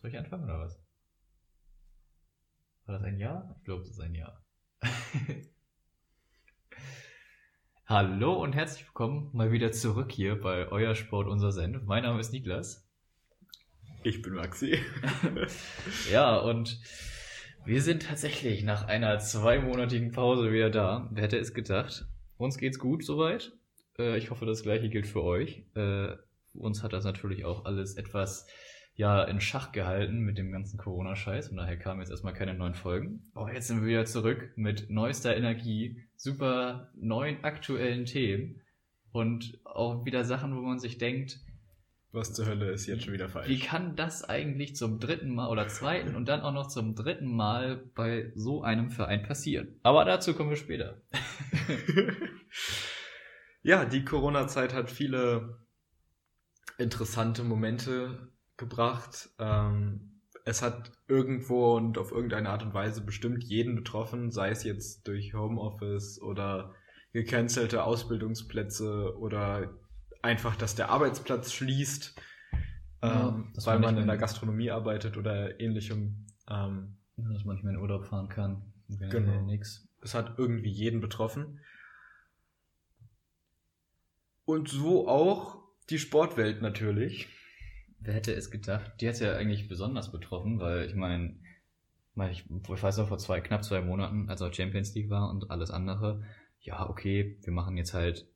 Soll ich anfangen oder was? War das ein Ja? Ich glaube, das ist ein Ja. Hallo und herzlich willkommen mal wieder zurück hier bei Euer Sport, unser Senf. Mein Name ist Niklas. Ich bin Maxi. ja, und wir sind tatsächlich nach einer zweimonatigen Pause wieder da. Wer hätte es gedacht? Uns geht's gut soweit. Äh, ich hoffe, das gleiche gilt für euch. Äh, uns hat das natürlich auch alles etwas ja in Schach gehalten mit dem ganzen Corona-Scheiß und daher kamen jetzt erstmal keine neuen Folgen. Aber jetzt sind wir wieder zurück mit neuester Energie, super neuen aktuellen Themen und auch wieder Sachen, wo man sich denkt, was zur Hölle ist jetzt schon wieder falsch? Wie kann das eigentlich zum dritten Mal oder zweiten und dann auch noch zum dritten Mal bei so einem Verein passieren? Aber dazu kommen wir später. ja, die Corona-Zeit hat viele interessante Momente gebracht. Ähm, es hat irgendwo und auf irgendeine Art und Weise bestimmt jeden betroffen, sei es jetzt durch Homeoffice oder gecancelte Ausbildungsplätze oder einfach, dass der Arbeitsplatz schließt, ja, ähm, weil man in der Gastronomie arbeitet oder ähnlichem. Ähm, dass man nicht mehr in Urlaub fahren kann. Genau. Nix. Es hat irgendwie jeden betroffen. Und so auch die Sportwelt natürlich. Wer hätte es gedacht? Die hat es ja eigentlich besonders betroffen, weil ich meine, ich, ich weiß auch vor zwei, knapp zwei Monaten, als auch Champions League war und alles andere, ja, okay, wir machen jetzt halt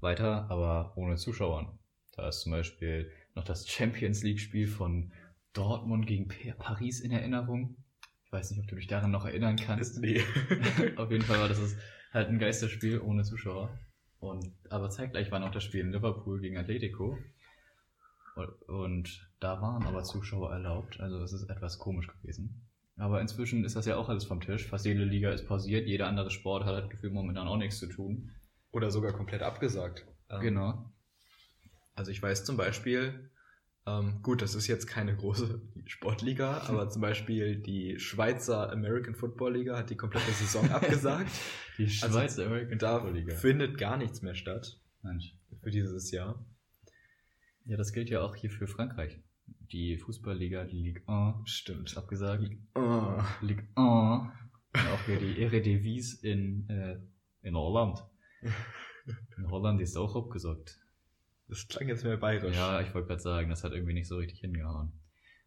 weiter, aber ohne Zuschauern. Da ist zum Beispiel noch das Champions League-Spiel von Dortmund gegen Paris in Erinnerung. Ich weiß nicht, ob du dich daran noch erinnern kannst. Nee. Auf jeden Fall war das halt ein Geisterspiel ohne Zuschauer. Und, aber zeitgleich war noch das Spiel in Liverpool gegen Atletico. Und da waren aber Zuschauer erlaubt, also es ist etwas komisch gewesen. Aber inzwischen ist das ja auch alles vom Tisch. Fast jede Liga ist pausiert, jeder andere Sport hat das Gefühl momentan auch nichts zu tun. Oder sogar komplett abgesagt. Ähm, genau. Also ich weiß zum Beispiel, ähm, gut, das ist jetzt keine große Sportliga, aber zum Beispiel die Schweizer American Football Liga hat die komplette Saison abgesagt. Die also Schweizer also, American Football Liga. findet gar nichts mehr statt. Mensch. Für dieses Jahr. Ja, das gilt ja auch hier für Frankreich. Die Fußballliga, die Ligue 1. Stimmt. Abgesagt. Ligue 1. Ligue 1. Und auch hier die Eredivisie in, äh, in Holland. In Holland ist auch abgesagt. Das klang jetzt mehr bayerisch. Ja, ich wollte gerade sagen, das hat irgendwie nicht so richtig hingehauen.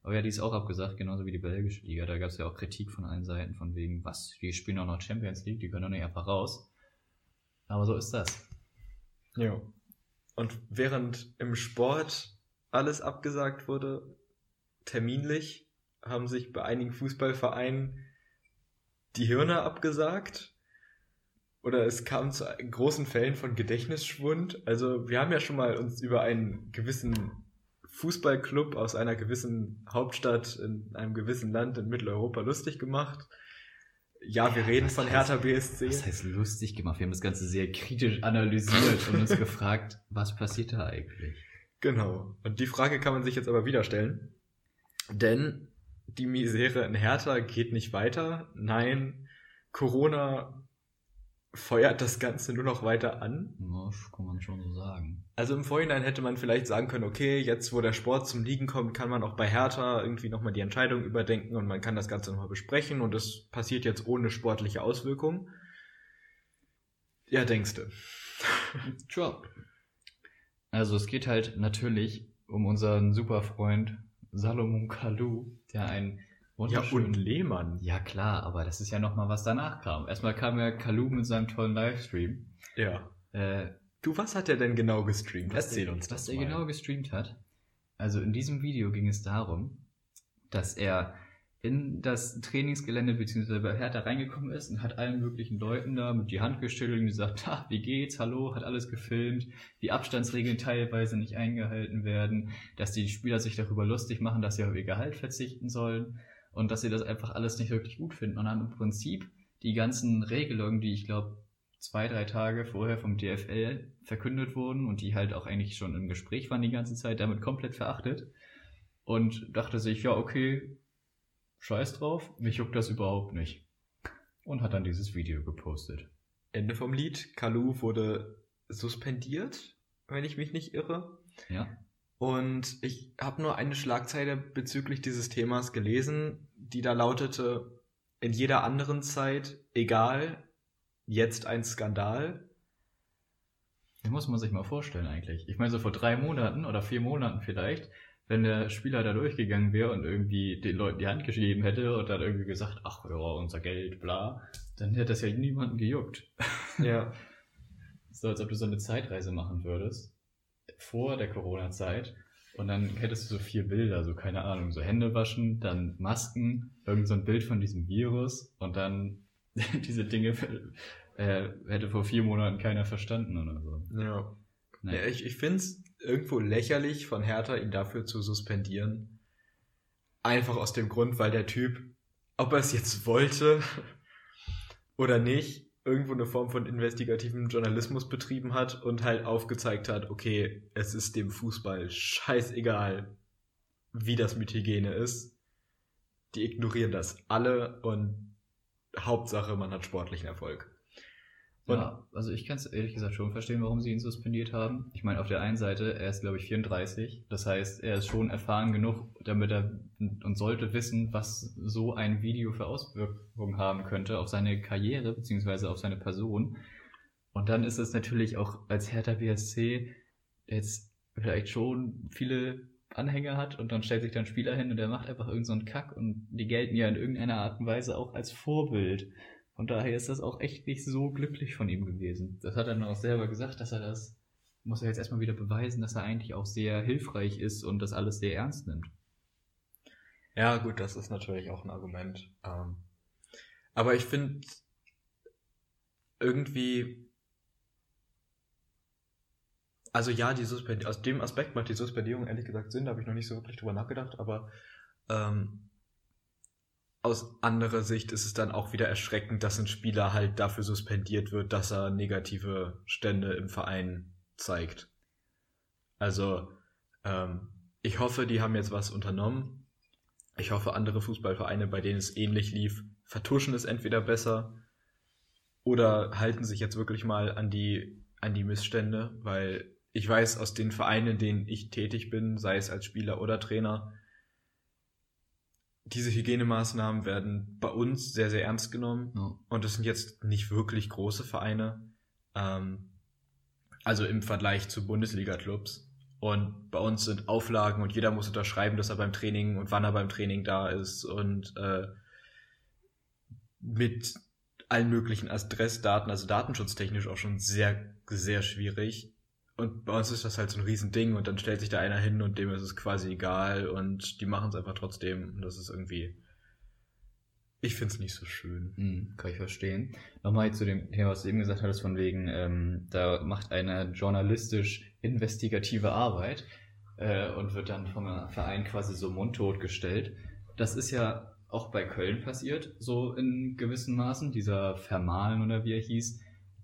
Aber ja, die ist auch abgesagt, genauso wie die belgische Liga. Da gab es ja auch Kritik von allen Seiten, von wegen, was, die spielen auch noch Champions League, die können doch nicht einfach raus. Aber so ist das. Ja. Und während im Sport alles abgesagt wurde, terminlich, haben sich bei einigen Fußballvereinen die Hirne abgesagt. Oder es kam zu großen Fällen von Gedächtnisschwund. Also wir haben ja schon mal uns über einen gewissen Fußballclub aus einer gewissen Hauptstadt in einem gewissen Land in Mitteleuropa lustig gemacht. Ja, wir ja, reden von Hertha heißt, BSC. Das heißt lustig gemacht? Wir haben das Ganze sehr kritisch analysiert und uns gefragt, was passiert da eigentlich? Genau. Und die Frage kann man sich jetzt aber wieder stellen. Denn die Misere in Hertha geht nicht weiter. Nein, Corona feuert das Ganze nur noch weiter an. Das kann man schon so sagen. Also im Vorhinein hätte man vielleicht sagen können, okay, jetzt wo der Sport zum Liegen kommt, kann man auch bei Hertha irgendwie nochmal die Entscheidung überdenken und man kann das Ganze nochmal besprechen und es passiert jetzt ohne sportliche Auswirkungen. Ja, denkst du. Tja. Also es geht halt natürlich um unseren Superfreund Salomon Kalou, der ein ja, und Lehmann. Ja, klar, aber das ist ja nochmal, was danach kam. Erstmal kam ja Kalu mit seinem tollen Livestream. Ja. Äh, du, was hat er denn genau gestreamt? Erzähl der, uns das. Was mal. er genau gestreamt hat. Also in diesem Video ging es darum, dass er in das Trainingsgelände bzw. bei Hertha reingekommen ist und hat allen möglichen Leuten da mit die Hand geschüttelt und gesagt, ha, wie geht's, hallo, hat alles gefilmt, wie Abstandsregeln teilweise nicht eingehalten werden, dass die Spieler sich darüber lustig machen, dass sie auf ihr Gehalt verzichten sollen und dass sie das einfach alles nicht wirklich gut finden und haben im Prinzip die ganzen Regelungen, die ich glaube zwei, drei Tage vorher vom DFL verkündet wurden und die halt auch eigentlich schon im Gespräch waren die ganze Zeit, damit komplett verachtet und dachte sich, ja, okay, scheiß drauf, mich juckt das überhaupt nicht. Und hat dann dieses Video gepostet. Ende vom Lied. Kalu wurde suspendiert, wenn ich mich nicht irre. Ja. Und ich habe nur eine Schlagzeile bezüglich dieses Themas gelesen, die da lautete, in jeder anderen Zeit, egal, jetzt ein Skandal. Das muss man sich mal vorstellen eigentlich. Ich meine, so vor drei Monaten oder vier Monaten vielleicht, wenn der Spieler da durchgegangen wäre und irgendwie den Leuten die Hand geschrieben hätte und dann irgendwie gesagt, ach ja, unser Geld, bla, dann hätte das ja niemanden gejuckt. Ja. so als ob du so eine Zeitreise machen würdest, vor der Corona-Zeit, und dann hättest du so vier Bilder, so keine Ahnung, so Hände waschen, dann Masken, irgend so ein Bild von diesem Virus und dann diese Dinge äh, hätte vor vier Monaten keiner verstanden oder so. Ja. Naja. ja ich ich finde es irgendwo lächerlich von Hertha, ihn dafür zu suspendieren. Einfach aus dem Grund, weil der Typ, ob er es jetzt wollte oder nicht, irgendwo eine Form von investigativen Journalismus betrieben hat und halt aufgezeigt hat, okay, es ist dem Fußball scheißegal, wie das mit Hygiene ist. Die ignorieren das alle und Hauptsache, man hat sportlichen Erfolg. Und Ja, also ich kann es ehrlich gesagt schon verstehen, warum sie ihn suspendiert haben. Ich meine, auf der einen Seite, er ist, glaube ich, 34. Das heißt, er ist schon erfahren genug, damit er und sollte wissen, was so ein Video für Auswirkungen haben könnte auf seine Karriere beziehungsweise auf seine Person. Und dann ist es natürlich auch als Hertha BSC jetzt vielleicht schon viele Anhänger hat und dann stellt sich dann Spieler hin und der macht einfach irgendeinen so Kack und die gelten ja in irgendeiner Art und Weise auch als Vorbild. Von daher ist das auch echt nicht so glücklich von ihm gewesen. Das hat er dann auch selber gesagt, dass er das, muss er jetzt erstmal wieder beweisen, dass er eigentlich auch sehr hilfreich ist und das alles sehr ernst nimmt. Ja, gut, das ist natürlich auch ein Argument. Ähm, aber ich finde irgendwie, also ja, die aus dem Aspekt macht die Suspendierung ehrlich gesagt Sinn, da habe ich noch nicht so wirklich drüber nachgedacht, aber ähm, aus anderer Sicht ist es dann auch wieder erschreckend, dass ein Spieler halt dafür suspendiert wird, dass er negative Stände im Verein zeigt. Also, ähm, ich hoffe, die haben jetzt was unternommen. Ich hoffe, andere Fußballvereine, bei denen es ähnlich lief, vertuschen es entweder besser oder halten sich jetzt wirklich mal an die, an die Missstände, weil ich weiß aus den Vereinen, in denen ich tätig bin, sei es als Spieler oder Trainer, diese Hygienemaßnahmen werden bei uns sehr, sehr ernst genommen. Ja. Und es sind jetzt nicht wirklich große Vereine. Ähm, also im Vergleich zu Bundesliga-Clubs. Und bei uns sind Auflagen und jeder muss unterschreiben, dass er beim Training und wann er beim Training da ist und äh, mit allen möglichen Adressdaten, also datenschutztechnisch auch schon sehr, sehr schwierig. Und bei uns ist das halt so ein Riesending und dann stellt sich da einer hin und dem ist es quasi egal und die machen es einfach trotzdem. Und das ist irgendwie. Ich finde es nicht so schön. Hm, kann ich verstehen. Nochmal zu dem Thema, was du eben gesagt hattest, von wegen, ähm, da macht eine journalistisch-investigative Arbeit äh, und wird dann vom Verein quasi so mundtot gestellt. Das ist ja auch bei Köln passiert, so in gewissen Maßen. Dieser Vermahlen oder wie er hieß,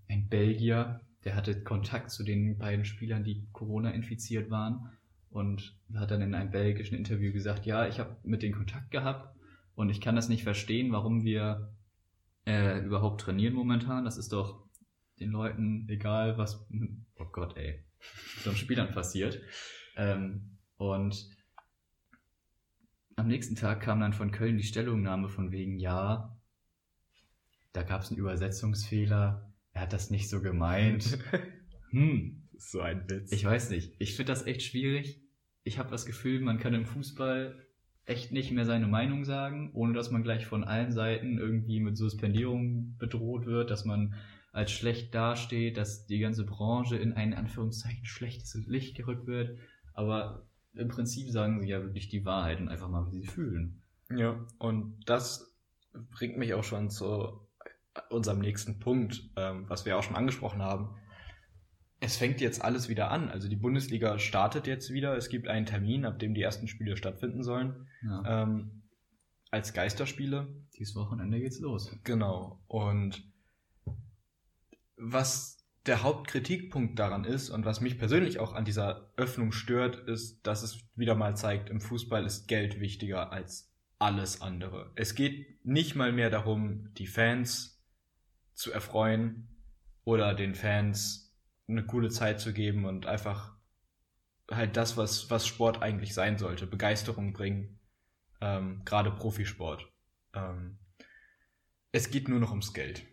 ein Belgier, der hatte Kontakt zu den beiden Spielern, die Corona infiziert waren und hat dann in einem belgischen Interview gesagt, ja, ich habe mit denen Kontakt gehabt und ich kann das nicht verstehen, warum wir äh, überhaupt trainieren momentan. Das ist doch den Leuten egal, was, oh Gott, ey, so einem Spielern passiert. Ähm, und am nächsten Tag kam dann von Köln die Stellungnahme von wegen, ja, da gab es einen Übersetzungsfehler, er hat das nicht so gemeint. Hm, so ein Witz. ich weiß nicht. Ich finde das echt schwierig. Ich habe das Gefühl, man kann im Fußball echt nicht mehr seine Meinung sagen, ohne dass man gleich von allen Seiten irgendwie mit Suspendierung bedroht wird, dass man als schlecht dasteht, dass die ganze Branche in ein Anführungszeichen schlechtes Licht gerückt wird. Aber im Prinzip sagen sie ja wirklich die Wahrheit und einfach mal, wie sie fühlen. Ja, und das bringt mich auch schon zu unserem nächsten Punkt, ähm, was wir auch schon angesprochen haben. Es fängt jetzt alles wieder an. Also die Bundesliga startet jetzt wieder. Es gibt einen Termin, ab dem die ersten Spiele stattfinden sollen. Ja. Ähm, als Geisterspiele. Dieses Wochenende geht's los. Genau. Und was der Hauptkritikpunkt daran ist und was mich persönlich auch an dieser Öffnung stört, ist, dass es wieder mal zeigt, im Fußball ist Geld wichtiger als alles andere. Es geht nicht mal mehr darum, die Fans zu erfreuen oder den Fans eine coole Zeit zu geben und einfach halt das, was, was Sport eigentlich sein sollte. Begeisterung bringen, ähm, gerade Profisport. Ähm, es geht nur noch ums Geld.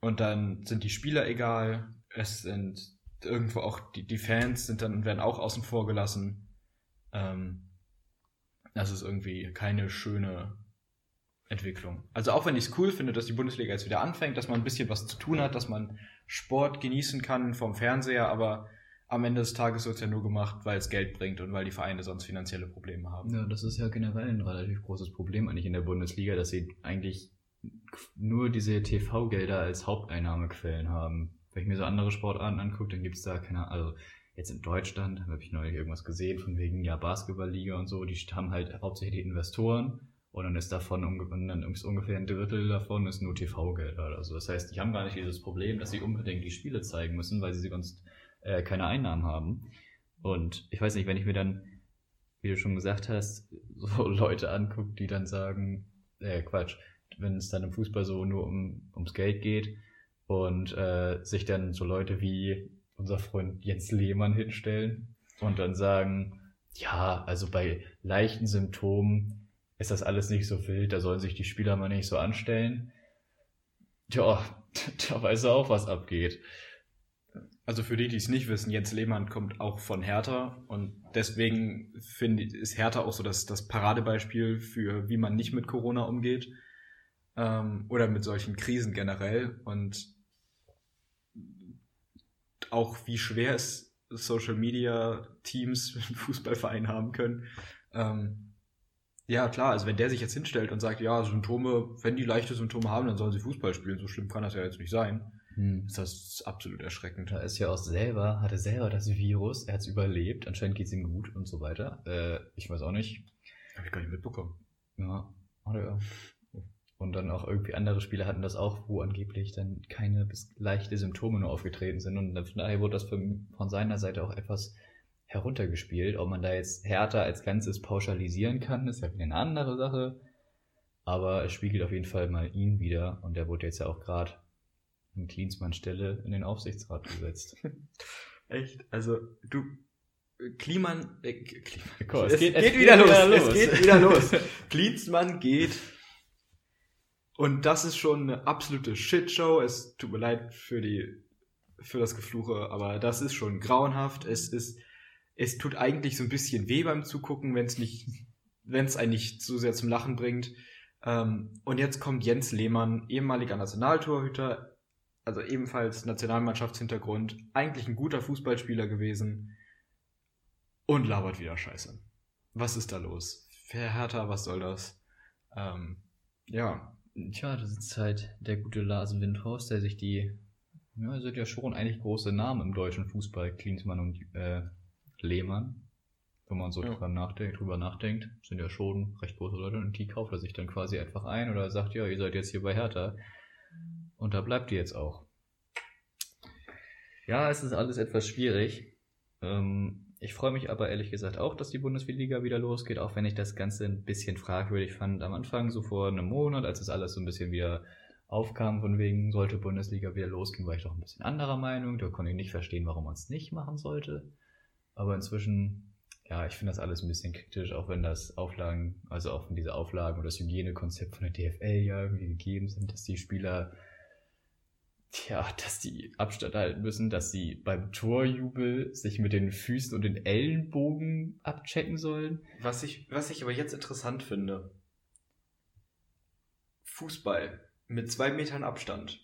Und dann sind die Spieler egal, es sind irgendwo auch die, die Fans sind dann werden auch außen vor gelassen. Ähm, das ist irgendwie keine schöne Entwicklung. Also auch wenn ich es cool finde, dass die Bundesliga jetzt wieder anfängt, dass man ein bisschen was zu tun hat, dass man Sport genießen kann vom Fernseher, aber am Ende des Tages wird es ja nur gemacht, weil es Geld bringt und weil die Vereine sonst finanzielle Probleme haben. Ja, das ist ja generell ein relativ großes Problem eigentlich in der Bundesliga, dass sie eigentlich nur diese TV-Gelder als Haupteinnahmequellen haben. Wenn ich mir so andere Sportarten angucke, dann gibt es da keine, also jetzt in Deutschland habe ich neulich irgendwas gesehen von wegen ja Basketballliga und so, die haben halt hauptsächlich Investoren und dann ist davon und ist ungefähr ein Drittel davon ist nur TV-Gelder oder so. Das heißt, die haben gar nicht dieses Problem, dass sie unbedingt die Spiele zeigen müssen, weil sie sonst äh, keine Einnahmen haben. Und ich weiß nicht, wenn ich mir dann, wie du schon gesagt hast, so Leute angucke, die dann sagen, äh, Quatsch, wenn es dann im Fußball so nur um, ums Geld geht und äh, sich dann so Leute wie unser Freund Jens Lehmann hinstellen und dann sagen, ja, also bei leichten Symptomen ist das alles nicht so wild, da sollen sich die Spieler mal nicht so anstellen. Tja, da weiß er auch, was abgeht. Also für die, die es nicht wissen, Jens Lehmann kommt auch von Hertha und deswegen finde ist Hertha auch so das, das Paradebeispiel für, wie man nicht mit Corona umgeht ähm, oder mit solchen Krisen generell und auch wie schwer es Social Media Teams mit Fußballvereinen haben können. Ähm, ja, klar, also wenn der sich jetzt hinstellt und sagt, ja, Symptome, wenn die leichte Symptome haben, dann sollen sie Fußball spielen, so schlimm kann das ja jetzt nicht sein. Hm. Ist das absolut erschreckend. Er ist ja auch selber, hatte selber das Virus, er hat es überlebt, anscheinend geht es ihm gut und so weiter. Äh, ich weiß auch nicht. Habe ich gar nicht mitbekommen. Ja, hat er. Und dann auch irgendwie andere Spieler hatten das auch, wo angeblich dann keine bis leichte Symptome nur aufgetreten sind. Und von daher wurde das von, von seiner Seite auch etwas heruntergespielt. Ob man da jetzt härter als Ganzes pauschalisieren kann, ist ja wieder eine andere Sache. Aber es spiegelt auf jeden Fall mal ihn wieder. Und der wurde jetzt ja auch gerade in Klinsmanns Stelle in den Aufsichtsrat gesetzt. Echt? Also, du, Kliman, äh, Kliman Komm, es, es, geht, es, geht, wieder, wieder los. Es geht wieder los. Klinsmann geht und das ist schon eine absolute Shitshow. Es tut mir leid für die, für das Gefluche, aber das ist schon grauenhaft. Es ist, es tut eigentlich so ein bisschen weh beim Zugucken, wenn es nicht, wenn es einen nicht so sehr zum Lachen bringt. Ähm, und jetzt kommt Jens Lehmann, ehemaliger Nationaltorhüter, also ebenfalls Nationalmannschaftshintergrund, eigentlich ein guter Fußballspieler gewesen und labert wieder Scheiße. Was ist da los? Herr Hertha, was soll das? Ähm, ja, Tja, das ist halt der gute Lars Windhorst, der sich die, ja, sind ja schon eigentlich große Namen im deutschen Fußball, Klinsmann und äh, Lehmann. Wenn man so ja. drüber, nachdenkt, drüber nachdenkt, sind ja schon recht große Leute und die kauft er sich dann quasi einfach ein oder sagt, ja, ihr seid jetzt hier bei Hertha. Und da bleibt ihr jetzt auch. Ja, es ist alles etwas schwierig. Ähm, ich freue mich aber ehrlich gesagt auch, dass die Bundesliga wieder losgeht, auch wenn ich das Ganze ein bisschen fragwürdig fand am Anfang, so vor einem Monat, als es alles so ein bisschen wieder aufkam, von wegen sollte Bundesliga wieder losgehen, war ich doch ein bisschen anderer Meinung. Da konnte ich nicht verstehen, warum man es nicht machen sollte. Aber inzwischen, ja, ich finde das alles ein bisschen kritisch, auch wenn das Auflagen, also auch wenn diese Auflagen oder das Hygienekonzept von der DFL ja irgendwie gegeben sind, dass die Spieler Tja, dass die Abstand halten müssen, dass sie beim Torjubel sich mit den Füßen und den Ellenbogen abchecken sollen. Was ich, was ich aber jetzt interessant finde. Fußball mit zwei Metern Abstand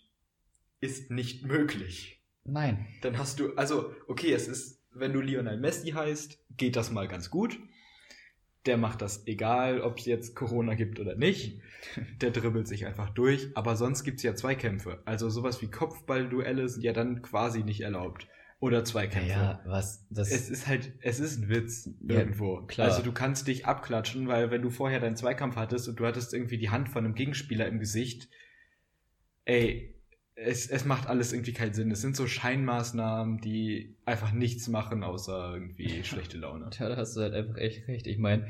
ist nicht möglich. Nein. Dann hast du, also, okay, es ist, wenn du Lionel Messi heißt, geht das mal ganz gut der macht das egal, ob es jetzt Corona gibt oder nicht. Der dribbelt sich einfach durch. Aber sonst gibt es ja Zweikämpfe. Also sowas wie Kopfballduelle sind ja dann quasi nicht erlaubt. Oder Zweikämpfe. Ja, was? Das es ist halt, es ist ein Witz irgendwo. Ja, klar. Also du kannst dich abklatschen, weil wenn du vorher deinen Zweikampf hattest und du hattest irgendwie die Hand von einem Gegenspieler im Gesicht, ey, es, es macht alles irgendwie keinen Sinn. Es sind so Scheinmaßnahmen, die einfach nichts machen, außer irgendwie schlechte Laune. Tja, da hast du halt einfach echt recht. Ich meine,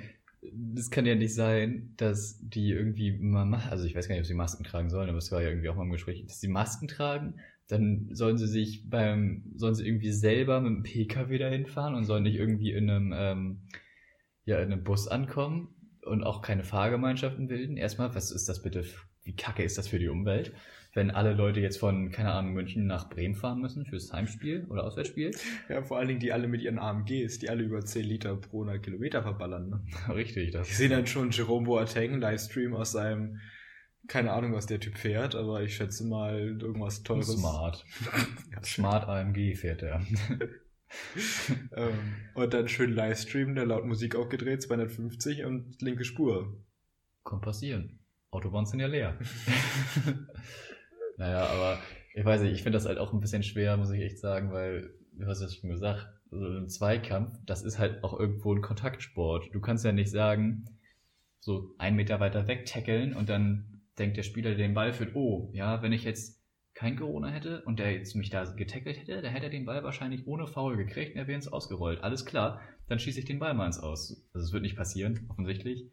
das kann ja nicht sein, dass die irgendwie mal also ich weiß gar nicht, ob sie Masken tragen sollen, aber es war ja irgendwie auch mal im Gespräch, dass sie Masken tragen, dann sollen sie sich beim, sollen sie irgendwie selber mit dem PKW dahin fahren und sollen nicht irgendwie in einem, ähm, ja, in einem Bus ankommen und auch keine Fahrgemeinschaften bilden. Erstmal, was ist das bitte, wie kacke ist das für die Umwelt? Wenn alle Leute jetzt von, keine Ahnung, München nach Bremen fahren müssen fürs Heimspiel oder Auswärtsspiel. Ja, vor allen Dingen die alle mit ihren AMGs, die alle über 10 Liter pro 100 Kilometer verballern. Ne? Richtig, das Ich sehe dann schon Jerome Boateng Livestream aus seinem, keine Ahnung, was der Typ fährt, aber ich schätze mal irgendwas teures. Smart. Ja, Smart AMG fährt er. ähm, und dann schön Livestream, der laut Musik aufgedreht, 250 und linke Spur. Kann passieren. Autobahnen sind ja leer. Naja, aber ich weiß nicht, ich finde das halt auch ein bisschen schwer, muss ich echt sagen, weil, du hast ja schon gesagt, so ein Zweikampf, das ist halt auch irgendwo ein Kontaktsport. Du kannst ja nicht sagen, so einen Meter weiter weg tackeln und dann denkt der Spieler, der den Ball führt, oh, ja, wenn ich jetzt kein Corona hätte und der jetzt mich da getackelt hätte, dann hätte er den Ball wahrscheinlich ohne Foul gekriegt und er wäre ins Ausgerollt. Alles klar, dann schieße ich den Ball mal ins Aus. Also es wird nicht passieren, offensichtlich.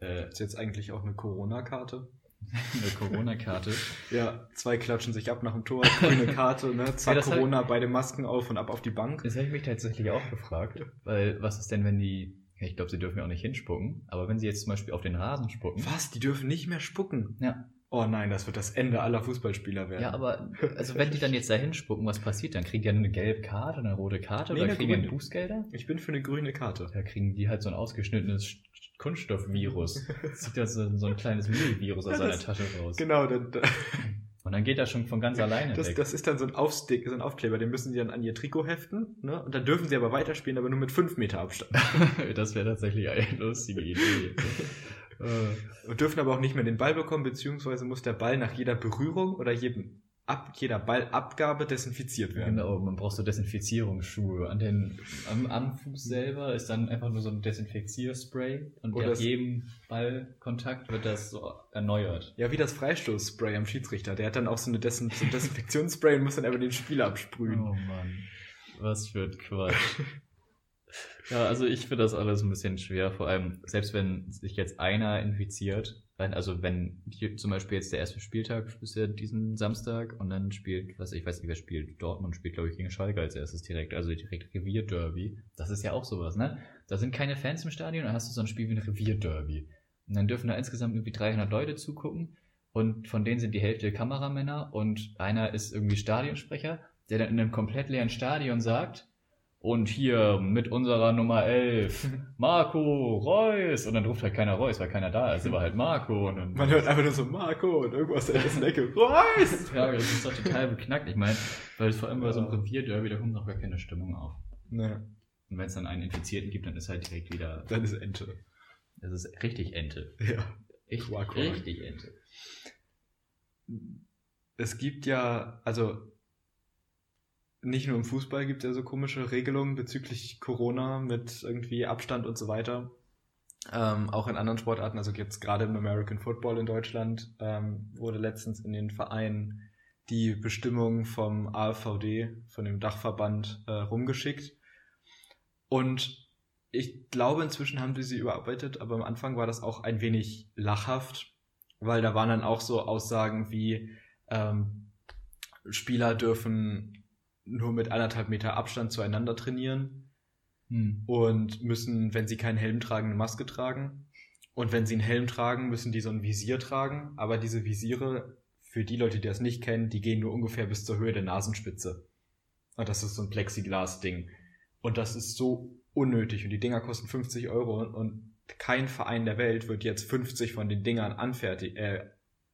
Äh, Ist jetzt eigentlich auch eine Corona-Karte? eine Corona-Karte. Ja, zwei klatschen sich ab nach dem Tor, grüne Karte, ne? Zack, Ja, Corona, beide Masken auf und ab auf die Bank. Das habe ich mich tatsächlich auch gefragt, weil was ist denn, wenn die, ich glaube, sie dürfen ja auch nicht hinspucken, aber wenn sie jetzt zum Beispiel auf den Rasen spucken. Was? Die dürfen nicht mehr spucken? Ja. Oh nein, das wird das Ende aller Fußballspieler werden. Ja, aber also wenn die dann jetzt da hinspucken, was passiert dann? Kriegen die dann eine gelbe Karte, eine rote Karte Nee, oder kriegen die. Bußgelder? Ich bin für eine grüne Karte. Da kriegen die halt so ein ausgeschnittenes Sch- Kunststoffvirus. Zieht da so, so ein kleines Müllvirus aus Ja, seiner Tasche raus. Genau, dann, Und dann geht das schon von ganz alleine das, weg. das ist dann so ein Aufstick, so ein Aufkleber, den müssen sie dann an ihr Trikot heften, ne? Und dann dürfen sie aber weiterspielen, aber nur mit 5 Meter Abstand. das wäre tatsächlich eine lustige Idee. Äh, Und dürfen aber auch nicht mehr den Ball bekommen, beziehungsweise muss der Ball nach jeder Berührung oder jedem Ab, jeder Ballabgabe desinfiziert werden. Genau, man braucht so Desinfizierungsschuhe. An den, am, am Fuß selber ist dann einfach nur so ein Desinfizierspray und Oder nach jedem Ballkontakt wird das so erneuert. Ja, wie das Freistoßspray am Schiedsrichter. Der hat dann auch so, eine Desin so ein Desinfektionsspray und muss dann einfach den Spieler absprühen. Oh Mann, was für ein Quatsch. ja, also ich finde das alles ein bisschen schwer, vor allem selbst wenn sich jetzt einer infiziert, also wenn zum Beispiel jetzt der erste Spieltag ist ja diesen Samstag und dann spielt, was ich weiß nicht, wer spielt, Dortmund spielt glaube ich gegen Schalke als erstes direkt, also direkt Revierderby. Das ist ja auch sowas, ne? Da sind keine Fans im Stadion, dann hast du so ein Spiel wie ein Revierderby. Und dann dürfen da insgesamt irgendwie 300 Leute zugucken und von denen sind die Hälfte Kameramänner und einer ist irgendwie Stadionsprecher, der dann in einem komplett leeren Stadion sagt, und hier mit unserer Nummer 11, Marco Reus. Und dann ruft halt keiner Reus, weil keiner da ist, aber halt Marco. Und dann, Man hört einfach nur so Marco und irgendwas in der ersten Ecke. Reus! ja, das ist doch total beknackt. Ich meine, weil vor allem bei so einem Revierderby, da kommt noch gar keine Stimmung auf. Ne, Und wenn es dann einen Infizierten gibt, dann ist halt direkt wieder, dann ist Ente. das ist richtig Ente. Ja. Richtig, Quack, quack. richtig Ente. Es gibt ja, also nicht nur im Fußball gibt es ja so komische Regelungen bezüglich Corona mit irgendwie Abstand und so weiter. Ähm, auch in anderen Sportarten, also jetzt gerade im American Football in Deutschland, ähm, wurde letztens in den Vereinen die Bestimmung vom AVD, von dem Dachverband, äh, rumgeschickt. Und ich glaube, inzwischen haben sie sie überarbeitet, aber am Anfang war das auch ein wenig lachhaft, weil da waren dann auch so Aussagen wie, ähm, Spieler dürfen nur mit anderthalb Meter Abstand zueinander trainieren Hm. und müssen, wenn sie keinen Helm tragen, eine Maske tragen. Und wenn sie einen Helm tragen, müssen die so ein Visier tragen. Aber diese Visiere, für die Leute, die das nicht kennen, die gehen nur ungefähr bis zur Höhe der Nasenspitze. Und das ist so ein Plexiglas-Ding. Und das ist so unnötig. Und die Dinger kosten 50 Euro. Und kein Verein der Welt wird jetzt 50 von den Dingern anfertig, äh,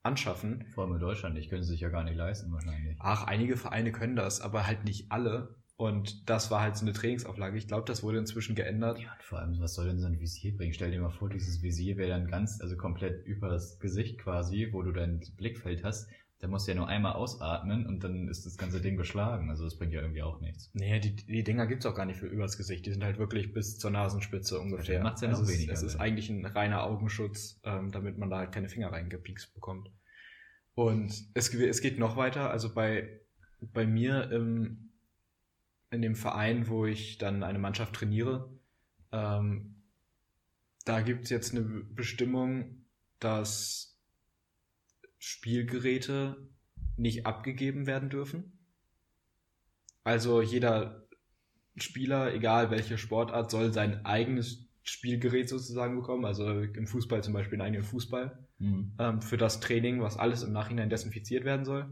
anschaffen. Vor allem in Deutschland, ich können sie sich ja gar nicht leisten wahrscheinlich. Ach, einige Vereine können das, aber halt nicht alle. Und das war halt so eine Trainingsauflage. Ich glaube, das wurde inzwischen geändert. Ja, und vor allem, was soll denn so ein Visier bringen? Stell dir mal vor, dieses Visier wäre dann ganz, also komplett über das Gesicht quasi, wo du dein Blickfeld hast. Da musst du ja nur einmal ausatmen und dann ist das ganze Ding beschlagen. Also das bringt ja irgendwie auch nichts. Nee, die, die Dinger gibt's auch gar nicht für übers Gesicht. Die sind halt wirklich bis zur Nasenspitze ungefähr. Dann macht's ja noch also es, weniger Es ist Sinn. eigentlich ein reiner Augenschutz, ähm, damit man da halt keine Finger reingepiekst bekommt. Und es, es geht noch weiter. Also bei, bei mir im, in dem Verein, wo ich dann eine Mannschaft trainiere, ähm, da gibt's jetzt eine Bestimmung, dass Spielgeräte nicht abgegeben werden dürfen. Also jeder Spieler, egal welche Sportart, soll sein eigenes Spielgerät sozusagen bekommen. Also im Fußball zum Beispiel einen eigenen Fußball Mhm. ähm, für das Training, was alles im Nachhinein desinfiziert werden soll.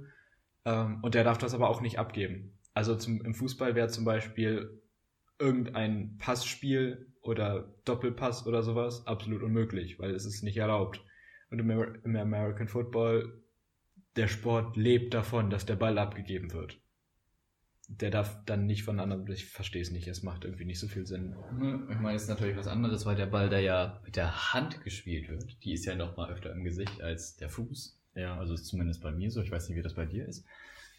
Ähm, und der darf das aber auch nicht abgeben. Also zum, im Fußball wäre zum Beispiel irgendein Passspiel oder Doppelpass oder sowas absolut unmöglich, weil es ist nicht erlaubt. Und im, Amer im American Football, der Sport lebt davon, dass der Ball abgegeben wird. Der darf dann nicht von anderen, ich verstehe es nicht, es macht irgendwie nicht so viel Sinn. Ich meine, es ist natürlich was anderes, weil der Ball, der ja mit der Hand gespielt wird, die ist ja noch mal öfter im Gesicht als der Fuß. Ja, also ist zumindest bei mir so. Ich weiß nicht, wie das bei dir ist.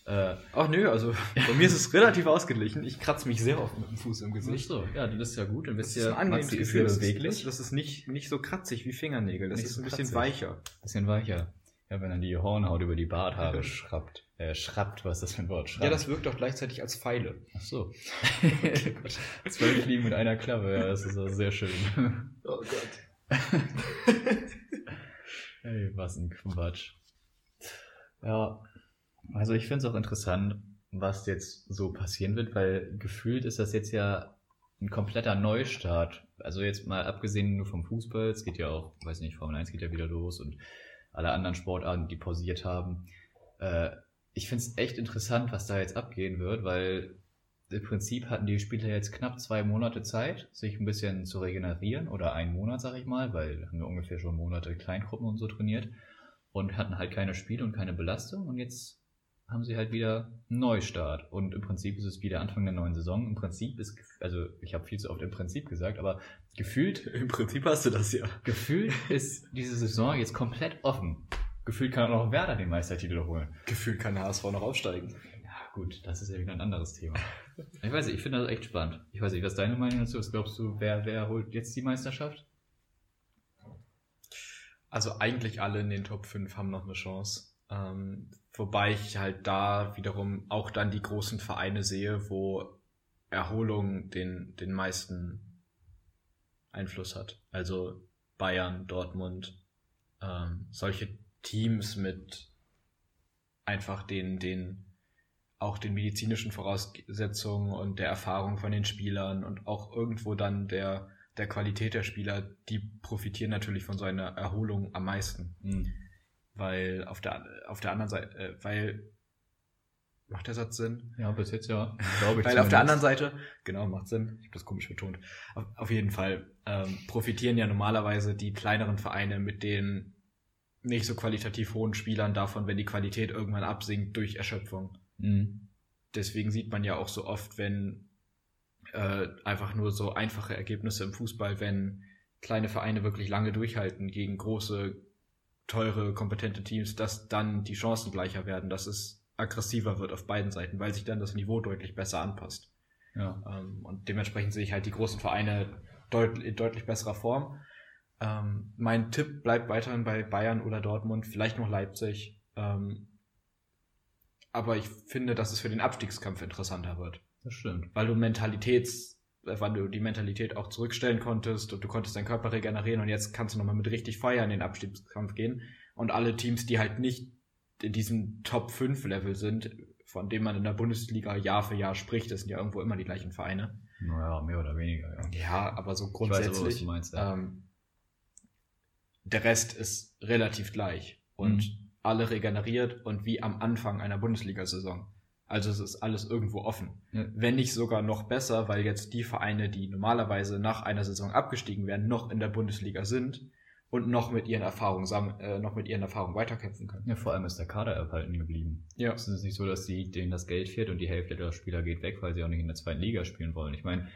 Äh, Ach nö, also bei mir ist es relativ ausgeglichen. Ich kratze mich sehr oft mit dem Fuß im Ach Gesicht. so, ja, das ist ja gut. Dann Das wisst ist ein angenehmes Gefühl. Das ist, das, das ist nicht, nicht so kratzig wie Fingernägel. Das Nicht ist so ein bisschen kratzig. weicher. bisschen weicher. Ja, wenn dann die Hornhaut über die Barthaare schrappt. Äh, schrappt, was ist das für ein Wort? Schrappt. Ja, das wirkt auch gleichzeitig als Pfeile. Ach so. Zwölf Fliegen mit einer Klappe, ja, das ist auch sehr schön. Oh Gott. Hey, was ein Quatsch. Ja, also ich finde es auch interessant, was jetzt so passieren wird, weil gefühlt ist das jetzt ja ein kompletter Neustart. Also jetzt mal abgesehen nur vom Fußball, es geht ja auch, weiß nicht, Formel 1 geht ja wieder los und alle anderen Sportarten, die pausiert haben. Äh, ich finde es echt interessant, was da jetzt abgehen wird, weil im Prinzip hatten die Spieler jetzt knapp zwei Monate Zeit, sich ein bisschen zu regenerieren oder einen Monat, sag ich mal, weil haben wir ungefähr schon Monate Kleingruppen und so trainiert und hatten halt keine Spiele und keine Belastung und jetzt haben sie halt wieder einen Neustart und im Prinzip ist es wieder Anfang der neuen Saison. Im Prinzip ist, also ich habe viel zu oft im Prinzip gesagt, aber gefühlt Im Prinzip hast du das ja. Gefühlt ist diese Saison jetzt komplett offen. Gefühlt kann auch noch Werder den Meistertitel holen. Gefühlt kann der HSV noch aufsteigen. Ja, gut, das ist ja wieder ein anderes Thema. Ich weiß nicht, ich finde das echt spannend. Ich weiß nicht, was ist deine Meinung dazu? Was glaubst du, wer, wer holt jetzt die Meisterschaft? Also eigentlich alle in den Top 5 haben noch eine Chance. Ähm, wobei ich halt da wiederum auch dann die großen Vereine sehe, wo Erholung den, den meisten Einfluss hat. Also Bayern, Dortmund, ähm, solche Teams mit einfach den, den, auch den medizinischen Voraussetzungen und der Erfahrung von den Spielern und auch irgendwo dann der, der Qualität der Spieler, die profitieren natürlich von so einer Erholung am meisten. Hm. Weil auf der, auf der anderen Seite, äh, weil, macht der Satz Sinn? Ja, bis jetzt ja. Glaube ich Weil auf der anderen. Seite, genau, macht Sinn, ich habe das komisch betont, auf, auf jeden Fall ähm, profitieren ja normalerweise die kleineren Vereine mit den nicht so qualitativ hohen Spielern davon, wenn die Qualität irgendwann absinkt durch Erschöpfung. Hm. Deswegen sieht man ja auch so oft, wenn äh, einfach nur so einfache Ergebnisse im Fußball, wenn kleine Vereine wirklich lange durchhalten gegen große, teure, kompetente Teams, dass dann die Chancen gleicher werden, dass es aggressiver wird auf beiden Seiten, weil sich dann das Niveau deutlich besser anpasst. Ja. Ähm, und dementsprechend sehe ich halt die großen Vereine deut in deutlich besserer Form. Ähm, mein Tipp bleibt weiterhin bei Bayern oder Dortmund, vielleicht noch Leipzig. Ähm, aber ich finde, dass es für den Abstiegskampf interessanter wird, Das stimmt. weil du Mentalitäts, weil du die Mentalität auch zurückstellen konntest und du konntest deinen Körper regenerieren und jetzt kannst du nochmal mit richtig Feuer in den Abstiegskampf gehen. Und alle Teams, die halt nicht in diesem Top 5 Level sind, von dem man in der Bundesliga Jahr für Jahr spricht, das sind ja irgendwo immer die gleichen Vereine. Naja, mehr oder weniger, ja. Ja, aber so aber, grundsätzlich. du meinst, ja. ähm, der Rest ist relativ gleich und Mhm. alle regeneriert und wie am Anfang einer Bundesliga-Saison. Also es ist alles irgendwo offen. Ja. Wenn nicht sogar noch besser, weil jetzt die Vereine, die normalerweise nach einer Saison abgestiegen werden, noch in der Bundesliga sind und noch mit ihren Erfahrungen sam- äh, noch mit ihren Erfahrungen weiterkämpfen können. Ja, vor allem ist der Kader erhalten geblieben. Ja. Es ist nicht so, dass die, denen das Geld fehlt und die Hälfte der Spieler geht weg, weil sie auch nicht in der zweiten Liga spielen wollen. Ich meine,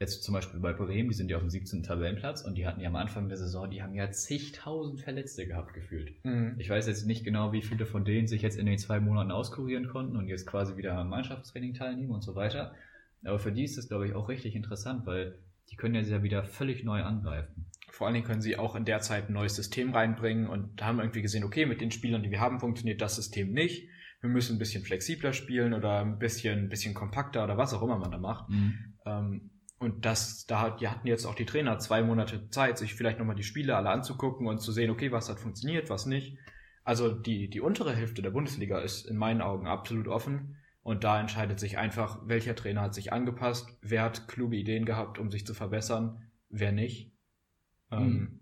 jetzt zum Beispiel bei Bremen, die sind ja auf dem 17. Tabellenplatz und die hatten ja am Anfang der Saison, die haben ja zigtausend Verletzte gehabt gefühlt. Mhm. Ich weiß jetzt nicht genau, wie viele von denen sich jetzt in den zwei Monaten auskurieren konnten und jetzt quasi wieder am Mannschaftstraining teilnehmen und so weiter. Aber für die ist das, glaube ich, auch richtig interessant, weil die können ja wieder völlig neu angreifen. Vor allen Dingen können sie auch in der Zeit ein neues System reinbringen und haben irgendwie gesehen, okay, mit den Spielern, die wir haben, funktioniert das System nicht. Wir müssen ein bisschen flexibler spielen oder ein bisschen, ein bisschen kompakter oder was auch immer man da macht. Ähm, und das, da die hatten jetzt auch die Trainer zwei Monate Zeit, sich vielleicht nochmal die Spiele alle anzugucken und zu sehen, okay, was hat funktioniert, was nicht. Also die, die untere Hälfte der Bundesliga ist in meinen Augen absolut offen Und da entscheidet sich einfach, welcher Trainer hat sich angepasst, wer hat kluge Ideen gehabt, um sich zu verbessern, wer nicht. Mhm. Ähm,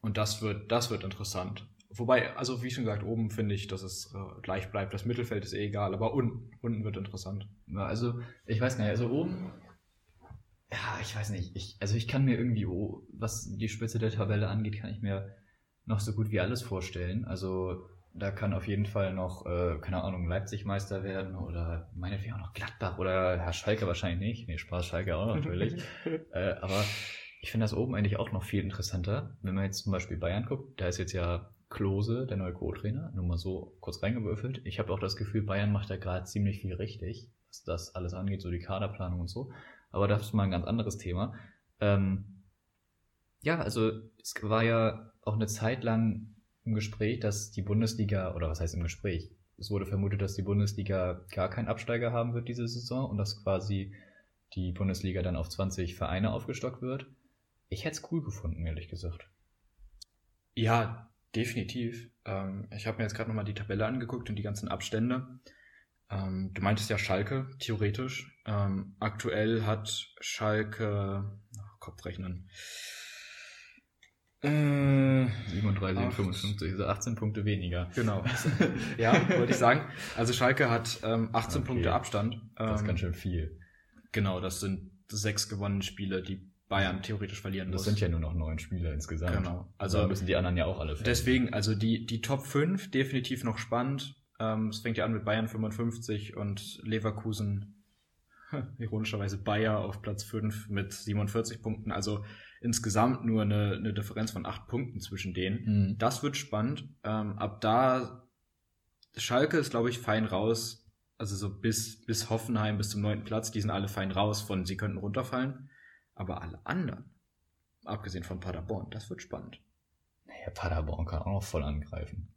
und das wird, das wird interessant. Wobei, also wie schon gesagt, oben finde ich, dass es äh, gleich bleibt. Das Mittelfeld ist eh egal, aber unten, unten wird interessant. Ja, also, ich weiß nicht, also oben, ja, ich weiß nicht, ich, also ich kann mir irgendwie, oh, was die Spitze der Tabelle angeht, kann ich mir noch so gut wie alles vorstellen. Also, da kann auf jeden Fall noch, äh, keine Ahnung, Leipzig Meister werden oder meinetwegen auch noch Gladbach oder Herr Schalke wahrscheinlich nicht. Nee, Spaß Schalke auch natürlich. äh, aber ich finde das oben eigentlich auch noch viel interessanter. Wenn man jetzt zum Beispiel Bayern guckt, da ist jetzt ja Klose, der neue Co-Trainer, nur mal so kurz reingewürfelt. Ich habe auch das Gefühl, Bayern macht da gerade ziemlich viel richtig, was das alles angeht, so die Kaderplanung und so. Aber das ist mal ein ganz anderes Thema. Ähm, ja, also es war ja auch eine Zeit lang im Gespräch, dass die Bundesliga, oder was heißt im Gespräch? Es wurde vermutet, dass die Bundesliga gar keinen Absteiger haben wird diese Saison und dass quasi die Bundesliga dann auf 20 Vereine aufgestockt wird. Ich hätte es cool gefunden, ehrlich gesagt. Ja, definitiv. Ähm, ich habe mir jetzt gerade nochmal die Tabelle angeguckt und die ganzen Abstände. Ähm, du meintest ja Schalke, theoretisch. Ähm, aktuell hat Schalke, ach, Kopfrechnen, äh, 37 und Acht. 55, also 18 Punkte weniger. genau. ja, wollte ich sagen. Also Schalke hat ähm, 18 Okay. Punkte Abstand. Das ist Ähm, ganz schön viel. Genau, das sind sechs gewonnene Spiele, die Bayern theoretisch verlieren Das muss. sind ja nur noch neun Spieler insgesamt. Genau. Also Also- müssen die anderen ja auch alle fällen. Deswegen, also die, die Top 5 definitiv noch spannend. Ähm, es fängt ja an mit Bayern 55 und Leverkusen, ironischerweise Bayer auf Platz 5 mit 47 Punkten. Also insgesamt nur eine, eine Differenz von 8 Punkten zwischen denen. Mhm. Das wird spannend. Ähm, ab da, Schalke ist, glaube ich, fein raus. Also so bis, bis Hoffenheim, bis zum neunten Platz, die sind alle fein raus von, sie könnten runterfallen. Aber alle anderen, abgesehen von Paderborn, das wird spannend. Naja, Paderborn kann auch noch voll angreifen.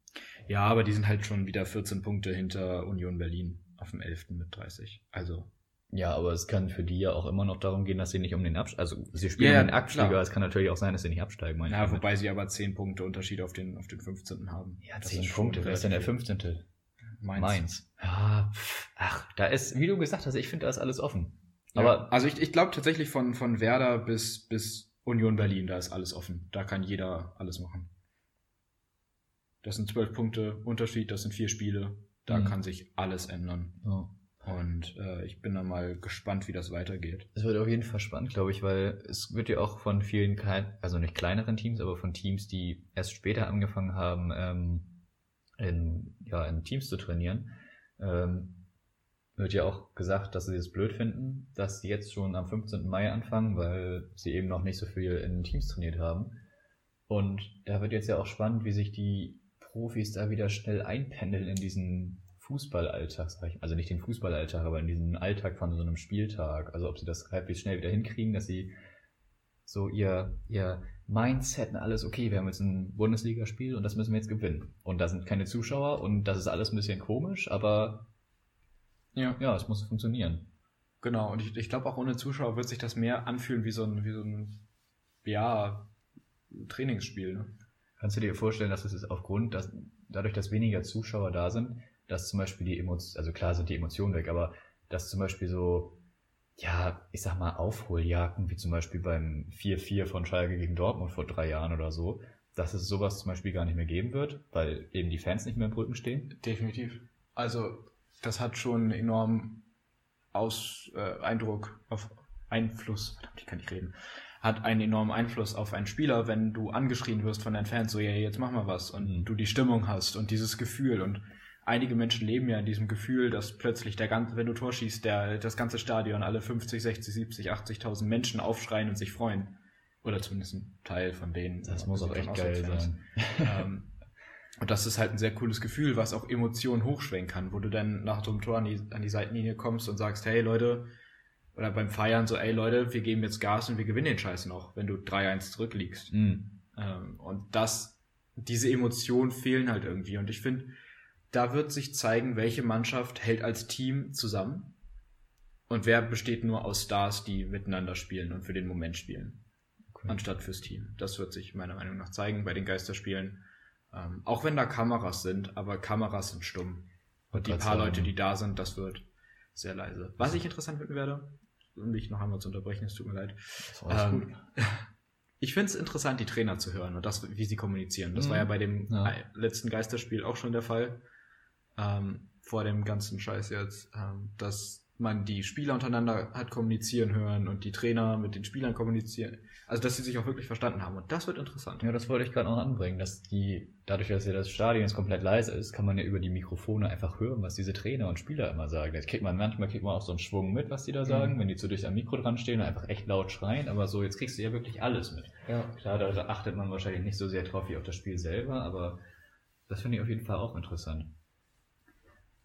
Ja, aber die sind halt schon wieder 14 Punkte hinter Union Berlin auf dem 11. mit 30. Also, Ja, aber es kann für die ja auch immer noch darum gehen, dass sie nicht um den Abstieg, also sie spielen Ja, um den ja, Abstieg, klar. aber es kann natürlich auch sein, dass sie nicht absteigen. meine ich ja, wobei sie aber 10 Punkte Unterschied auf den, auf den 15. haben. Ja, Das 10 ist schon Punkte. Wer ist denn der relativ 15.? viel. Mainz. Mainz. Ja, pff, ach, da ist, wie du gesagt hast, ich finde, da ist alles offen. Ja, Aber also ich, ich glaube tatsächlich von, von Werder bis, bis Union Berlin, da ist alles offen. Da kann jeder alles machen. Das sind 12 Punkte Unterschied, das sind vier Spiele. Da Mhm. kann sich alles ändern. ja. Und äh, ich bin da mal gespannt, wie das weitergeht. Es wird auf jeden Fall spannend, glaube ich, weil es wird ja auch von vielen, klein, also nicht kleineren Teams, aber von Teams, die erst später angefangen haben, ähm, in, ja, in Teams zu trainieren, ähm, wird ja auch gesagt, dass sie es blöd finden, dass sie jetzt schon am 15. Mai anfangen, weil sie eben noch nicht so viel in Teams trainiert haben. Und da wird jetzt ja auch spannend, wie sich die Profis da wieder schnell einpendeln in diesen Fußballalltag, sag ich. Also nicht den Fußballalltag, aber in diesen Alltag von so einem Spieltag. Also ob sie das halbwegs schnell wieder hinkriegen, dass sie so ihr, ihr Mindset und alles, okay, wir haben jetzt ein Bundesligaspiel und das müssen wir jetzt gewinnen. Und da sind keine Zuschauer und das ist alles ein bisschen komisch, aber Ja. ja, es muss funktionieren. Genau, und ich, ich glaube auch ohne Zuschauer wird sich das mehr anfühlen wie so ein, wie so ein ja, Trainingsspiel. Ne? Kannst du dir vorstellen, dass es ist aufgrund, dass dadurch, dass weniger Zuschauer da sind, dass zum Beispiel die Emotionen, also klar sind die Emotionen weg, aber dass zum Beispiel so, ja, ich sag mal, Aufholjagden, wie zum Beispiel beim 4-4 von Schalke gegen Dortmund vor drei Jahren oder so, dass es sowas zum Beispiel gar nicht mehr geben wird, weil eben die Fans nicht mehr im Rücken stehen. Definitiv. Also, das hat schon enorm Aus, äh, Eindruck auf Einfluss, verdammt, ich kann nicht reden, hat einen enormen Einfluss auf einen Spieler, wenn du angeschrien wirst von deinen Fans, so, ja, jetzt mach mal was und Mhm. du die Stimmung hast und dieses Gefühl und einige Menschen leben ja in diesem Gefühl, dass plötzlich der ganze, wenn du Tor schießt, der, das ganze Stadion, alle 50, 60, 70, 80.000 Menschen aufschreien und sich freuen. Oder zumindest ein Teil von denen. Das muss auch echt geil sein. ähm, und das ist halt ein sehr cooles Gefühl, was auch Emotionen hochschwenken kann, wo du dann nach so einem Tor an die, an die Seitenlinie kommst und sagst, hey Leute, oder beim Feiern so, ey Leute, wir geben jetzt Gas und wir gewinnen den Scheiß noch, wenn du 3-1 zurückliegst. Mhm. Ähm, und das, diese Emotionen fehlen halt irgendwie. Und ich finde, da wird sich zeigen, welche Mannschaft hält als Team zusammen und wer besteht nur aus Stars, die miteinander spielen und für den Moment spielen Okay. anstatt fürs Team. Das wird sich meiner Meinung nach zeigen bei den Geisterspielen. Ähm, auch wenn da Kameras sind, aber Kameras sind stumm. Und die paar Leute, sagen. die da sind, das wird sehr leise. Was ich interessant finden werde, um dich noch einmal zu unterbrechen, es tut mir leid. Das war alles Ähm, gut. Ich finde es interessant, die Trainer zu hören und das, wie sie kommunizieren. Das Mhm. war ja bei dem Ja. letzten Geisterspiel auch schon der Fall. Ähm, vor dem ganzen Scheiß jetzt, ähm, dass man die Spieler untereinander hat kommunizieren hören und die Trainer mit den Spielern kommunizieren. Also, dass sie sich auch wirklich verstanden haben. Und das wird interessant. Ja, das wollte ich gerade noch anbringen, dass die, dadurch, dass ja das Stadion jetzt komplett leise ist, kann man ja über die Mikrofone einfach hören, was diese Trainer und Spieler immer sagen. Jetzt kriegt man, manchmal kriegt man auch so einen Schwung mit, was die da sagen, Mhm. wenn die zu dicht am Mikro dran stehen und einfach echt laut schreien, aber so, jetzt kriegst du ja wirklich alles mit. Ja. Klar, da achtet man wahrscheinlich nicht so sehr drauf wie auf das Spiel selber, aber das finde ich auf jeden Fall auch interessant.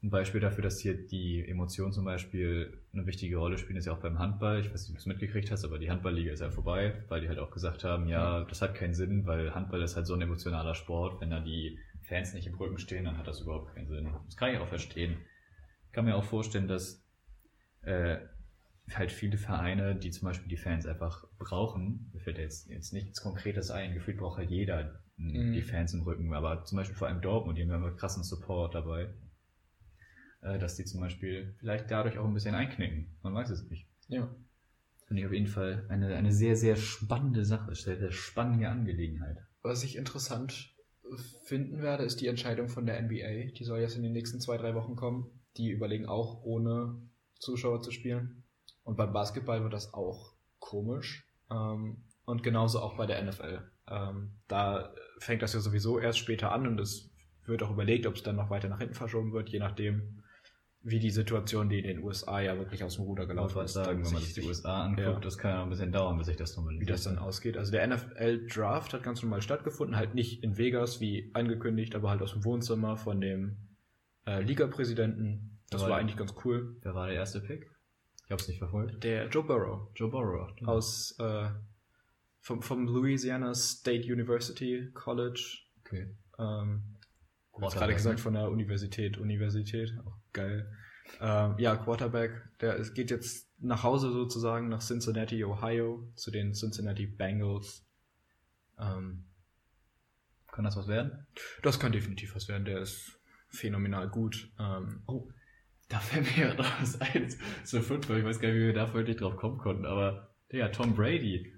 Ein Beispiel dafür, dass hier die Emotionen zum Beispiel eine wichtige Rolle spielen, ist ja auch beim Handball. Ich weiß nicht, ob du es mitgekriegt hast, aber die Handballliga ist ja vorbei, weil die halt auch gesagt haben, ja, das hat keinen Sinn, weil Handball ist halt so ein emotionaler Sport. Wenn da die Fans nicht im Rücken stehen, dann hat das überhaupt keinen Sinn. Das kann ich auch verstehen. Ich kann mir auch vorstellen, dass äh, halt viele Vereine, die zum Beispiel die Fans einfach brauchen, mir fällt jetzt, jetzt nichts Konkretes ein, gefühlt braucht halt jeder Mhm. die Fans im Rücken, aber zum Beispiel vor allem Dortmund, die haben ja immer krassen Support dabei, dass die zum Beispiel vielleicht dadurch auch ein bisschen einknicken. Man weiß es nicht. Ja. Finde ich auf jeden Fall eine, eine sehr, sehr spannende Sache, sehr, sehr spannende Angelegenheit. Was ich interessant finden werde, ist die Entscheidung von der NBA. Die soll jetzt in den nächsten zwei, drei Wochen kommen. Die überlegen auch, ohne Zuschauer zu spielen. Und beim Basketball wird das auch komisch. Ähm, und genauso auch bei der NFL. Ähm, da fängt das ja sowieso erst später an und es wird auch überlegt, ob es dann noch weiter nach hinten verschoben wird, je nachdem, wie die Situation, die in den USA ja wirklich aus dem Ruder Ich gelaufen wollte ist, sagen, wenn man sich- die USA anguckt, Ja. das kann ja noch ein bisschen dauern, bis sich das normalisiert. wie das dann ausgeht. Also der NFL Draft hat ganz normal stattgefunden, halt nicht in Vegas wie angekündigt, aber halt aus dem Wohnzimmer von dem äh, Liga-Präsidenten. Das Aber- war eigentlich ganz cool. Wer war der erste Pick? Ich habe es nicht verfolgt. Der Joe Burrow Joe Burrow. aus äh, vom, vom Louisiana State University College. Okay. Ähm, du hast Quarterback, gerade gesagt von der Universität, Universität, auch geil. Ähm, ja, Quarterback, der es geht jetzt nach Hause sozusagen, nach Cincinnati, Ohio, zu den Cincinnati Bengals. Ähm, Kann das was werden? das kann definitiv was werden, der ist phänomenal gut. Ähm, Oh, da fällt mir gerade was ein. So Football, ich weiß gar nicht, wie wir da nicht drauf kommen konnten, aber Digga, Tom Brady.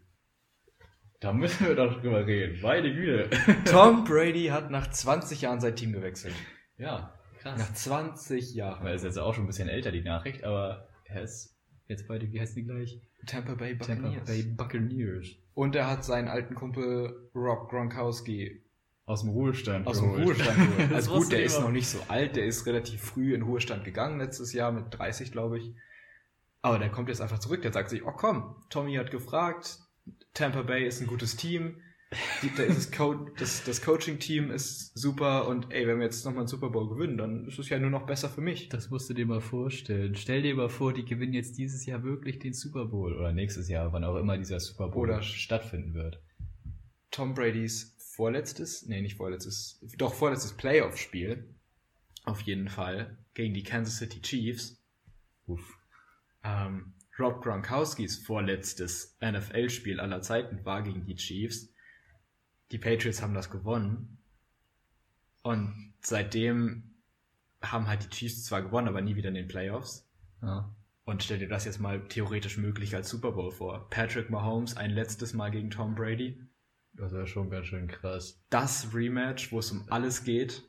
Da müssen wir doch drüber reden. Meine Güte. Tom Brady hat nach 20 Jahren sein Team gewechselt. ja, krass. Nach 20 Jahren. Er ist jetzt auch schon ein bisschen älter, die Nachricht, aber er ist jetzt bei den, wie heißen die gleich? Tampa Bay Tampa Buccaneers. Bay Buccaneers. Und er hat seinen alten Kumpel Rob Gronkowski Aus dem Ruhestand. aus dem geholt. Ruhestand geholt. Also gut, der ist noch nicht so alt, der ist relativ früh in Ruhestand gegangen letztes Jahr mit 30, glaube ich. Aber der kommt jetzt einfach zurück, der sagt sich, oh komm, Tommy hat gefragt, Tampa Bay ist ein gutes Team, die, da ist das, Co das, das Coaching-Team ist super und ey, wenn wir jetzt nochmal einen Super Bowl gewinnen, dann ist es ja nur noch besser für mich. Das musst du dir mal vorstellen. Stell dir mal vor, die gewinnen jetzt dieses Jahr wirklich den Super Bowl oder nächstes Jahr, wann auch immer dieser Super Bowl Oder- stattfinden wird. Tom Bradys vorletztes, nee, nicht vorletztes, doch vorletztes Playoff-Spiel, auf jeden Fall, gegen die Kansas City Chiefs. Uff. Ähm, Rob Gronkowskis vorletztes NFL-Spiel aller Zeiten war gegen die Chiefs. Die Patriots haben das gewonnen. Und seitdem haben halt die Chiefs zwar gewonnen, aber nie wieder in den Playoffs. Ja. Und stell dir das jetzt mal theoretisch möglich als Super Bowl vor. Patrick Mahomes ein letztes Mal gegen Tom Brady. Das wäre schon ganz schön krass. Das Rematch, wo es um alles geht.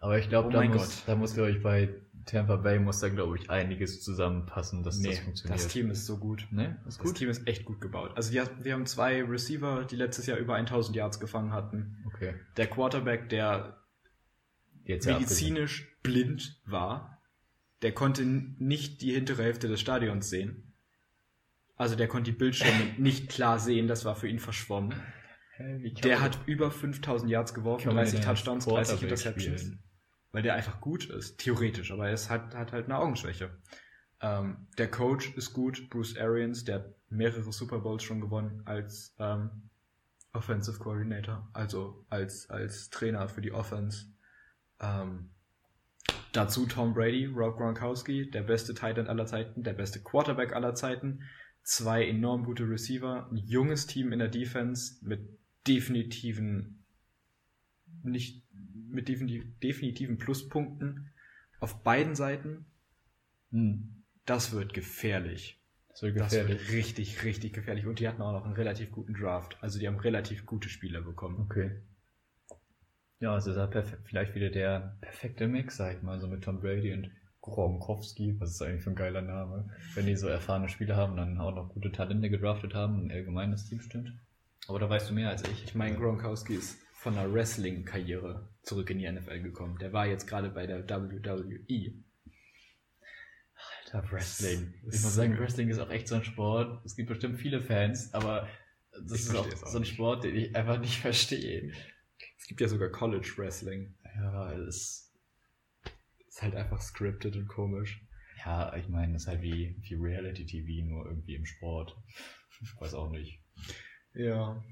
Aber ich glaube, Oh da, muss, da muss, glaube ich, bei Tampa Bay muss da, glaube ich, einiges zusammenpassen, dass das funktioniert. das Team ist so gut. ne? Ist Das gut. Team ist echt gut gebaut. Also wir, haben zwei Receiver, die letztes Jahr über 1000 Yards gefangen hatten. Okay. Der Quarterback, der Jetzt medizinisch blind war, der konnte nicht die hintere Hälfte des Stadions sehen. Also der konnte die Bildschirme nicht klar sehen, das war für ihn verschwommen. Der hat über 5000 Yards geworfen, kann man 30 denn als Touchdowns, 30 Quarterback Interceptions. spielen? Weil der einfach gut ist, theoretisch, aber er hat, hat halt eine Augenschwäche. Ähm, der Coach ist gut, Bruce Arians, der hat mehrere Super Bowls schon gewonnen als ähm, Offensive Coordinator, also als, als Trainer für die Offense. Ähm, dazu Tom Brady, Rob Gronkowski, der beste Tight End aller Zeiten, der beste Quarterback aller Zeiten, zwei enorm gute Receiver, ein junges Team in der Defense mit definitiven nicht mit definitiv, definitiven Pluspunkten. auf beiden Seiten, Hm. das wird gefährlich. Das wird Das gefährlich. wird richtig, richtig gefährlich. Und die hatten auch noch einen relativ guten Draft. Also die haben relativ gute Spieler bekommen. Okay. Ja, also ist ja perfe- vielleicht wieder der perfekte Mix, sag ich mal, so mit Tom Brady und Gronkowski. Was ist eigentlich für ein geiler Name? Wenn die so erfahrene Spieler haben, dann auch noch gute Talente gedraftet haben und allgemein das Team stimmt. Aber da weißt du mehr als ich. Ich meine, Gronkowski ist von einer Wrestling-Karriere zurück in die NFL gekommen. Der war jetzt gerade bei der. WWE. Alter, Wrestling. Ich muss sagen, Wrestling ist auch echt so ein Sport. Es gibt bestimmt viele Fans, aber das Ich ist auch es auch so ein. Sport, den ich einfach nicht verstehe. Es gibt ja sogar College Wrestling. Ja, es Ist halt einfach scripted und komisch. ja, ich meine, das ist halt wie, wie Reality-TV, nur irgendwie im Sport. Ich weiß auch nicht. Ja.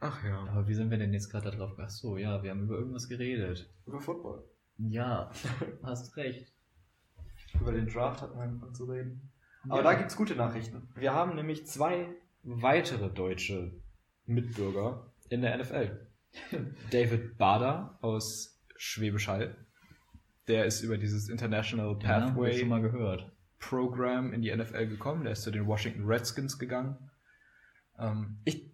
Ach ja. Aber wie sind wir denn jetzt gerade da drauf? Ach so, ja, wir haben über irgendwas geredet. Über Football. Ja, hast recht. Über den Draft hatten wir angefangen zu reden. Aber Ja. da gibt's gute Nachrichten. Wir haben nämlich zwei weitere deutsche Mitbürger in der NFL. David Bader aus Schwäbisch Hall. Der ist über dieses International Ja, Pathway schon mal gehört. Program in die NFL gekommen. Der ist zu den Washington Redskins gegangen. Ähm, ich,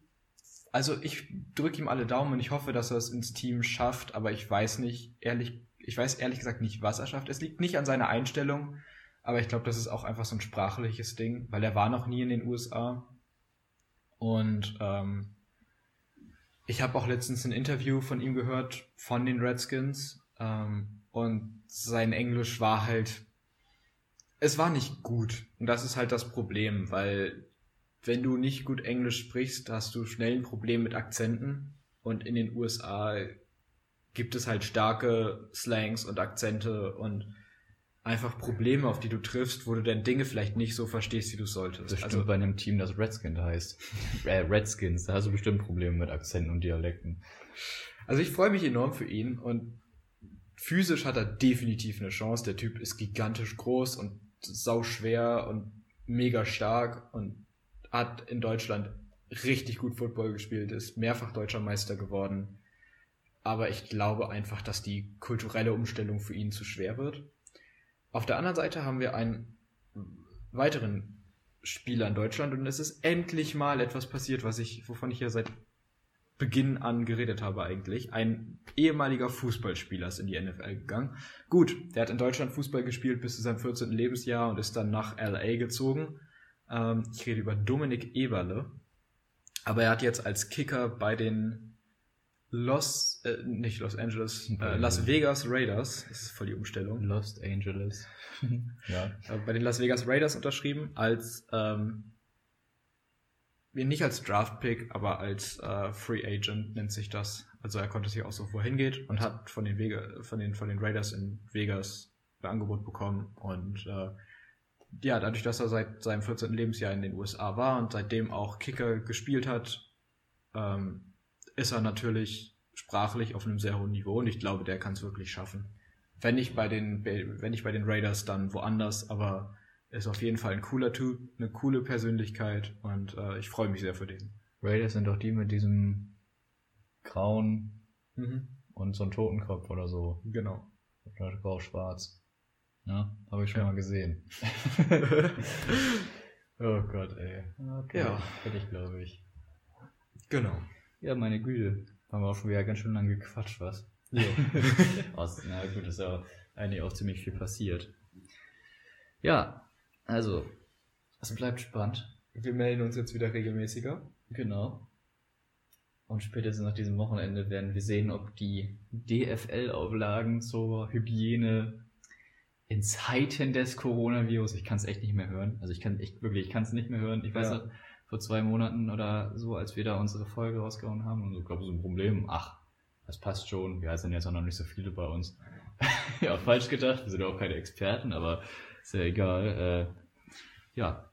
also ich drücke ihm alle Daumen und ich hoffe, dass er es ins Team schafft, aber ich weiß nicht, ehrlich, ich weiß ehrlich gesagt nicht, was er schafft. Es liegt nicht an seiner Einstellung, aber ich glaube, das ist auch einfach so ein sprachliches Ding, weil er war noch nie in den USA. Und ähm, ich habe auch letztens ein Interview von ihm gehört von den Redskins ähm, und sein Englisch war halt es war nicht gut. Und das ist halt das Problem, weil wenn du nicht gut Englisch sprichst, hast du schnell ein Problem mit Akzenten. Und in den USA gibt es halt starke Slangs und Akzente und einfach Probleme, auf die du triffst, wo du dann Dinge vielleicht nicht so verstehst, wie du solltest. Das stimmt also bei einem Team, das Redskin heißt. äh, Redskins, da hast du bestimmt Probleme mit Akzenten und Dialekten. Also ich freue mich enorm für ihn und physisch hat er definitiv eine Chance. Der Typ ist gigantisch groß und sau schwer und mega stark und hat in Deutschland richtig gut Football gespielt, ist mehrfach deutscher Meister geworden. Aber ich glaube einfach, dass die kulturelle Umstellung für ihn zu schwer wird. Auf der anderen Seite haben wir einen weiteren Spieler in Deutschland und es ist endlich mal etwas passiert, was ich, wovon ich ja seit Beginn an geredet habe eigentlich. Ein ehemaliger Fußballspieler ist in die NFL gegangen. Gut, der hat in Deutschland Fußball gespielt bis zu seinem 14. Lebensjahr und ist dann nach LA gezogen. Ähm, ich rede über Dominik Eberle. Aber er hat jetzt als Kicker bei den Los, äh, nicht Los Angeles, äh, Las Vegas Raiders, das ist voll die Umstellung, Lost Angeles. ja. äh, bei den Las Vegas Raiders unterschrieben als ähm, nicht als Draft-Pick, aber als äh, Free Agent nennt sich das. Also er konnte sich auch so wohin geht und hat von den, Vega, von den, von den Raiders in Vegas ein Angebot bekommen. Und äh, ja, dadurch, dass er seit seinem 14. Lebensjahr in den USA war und seitdem auch Kicker gespielt hat, ähm, ist er natürlich sprachlich auf einem sehr hohen Niveau und ich glaube, der kann es wirklich schaffen. Wenn nicht bei den, wenn nicht bei den Raiders, dann woanders, aber ist auf jeden Fall ein cooler Typ, eine coole Persönlichkeit und äh, ich freue mich sehr für den. Raiders sind doch die mit diesem grauen und so einem Totenkopf oder so. Genau. Oder grau-schwarz. Ja, habe ich schon Ja. mal gesehen. oh Gott, ey. Okay. Ja. Fertig, glaube ich. Genau. Ja, meine Güte. Haben wir auch schon wieder ganz schön lange gequatscht, was? Ja. Na gut, ist ja eigentlich auch ziemlich viel passiert. Ja, also, es bleibt spannend. Wir melden uns jetzt wieder regelmäßiger. Genau. Und spätestens nach diesem Wochenende werden wir sehen, ob die DFL-Auflagen zur Hygiene in Zeiten des Coronavirus, ich kann es echt nicht mehr hören. Also ich kann echt wirklich, ich kann es nicht mehr hören. Ich weiß Ja. noch, vor zwei Monaten oder so, als wir da unsere Folge rausgehauen haben, und so, ich glaube, so ein Problem, ach, das passt schon, ja, es sind jetzt auch noch nicht so viele bei uns. ja, falsch gedacht, wir sind auch keine Experten, aber ist ja egal. Äh, ja,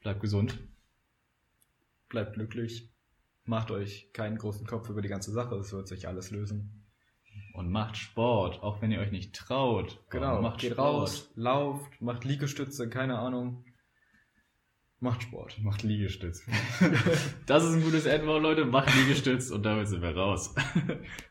bleibt gesund. Bleibt glücklich. Macht euch keinen großen Kopf über die ganze Sache, es wird sich alles lösen. Und macht Sport, auch wenn ihr euch nicht traut. Aber macht geht Sport. raus, lauft, macht Liegestütze, keine Ahnung. Macht Sport. Macht Liegestütz. das ist ein gutes Endwort, Leute. Macht Liegestütz und damit sind wir raus.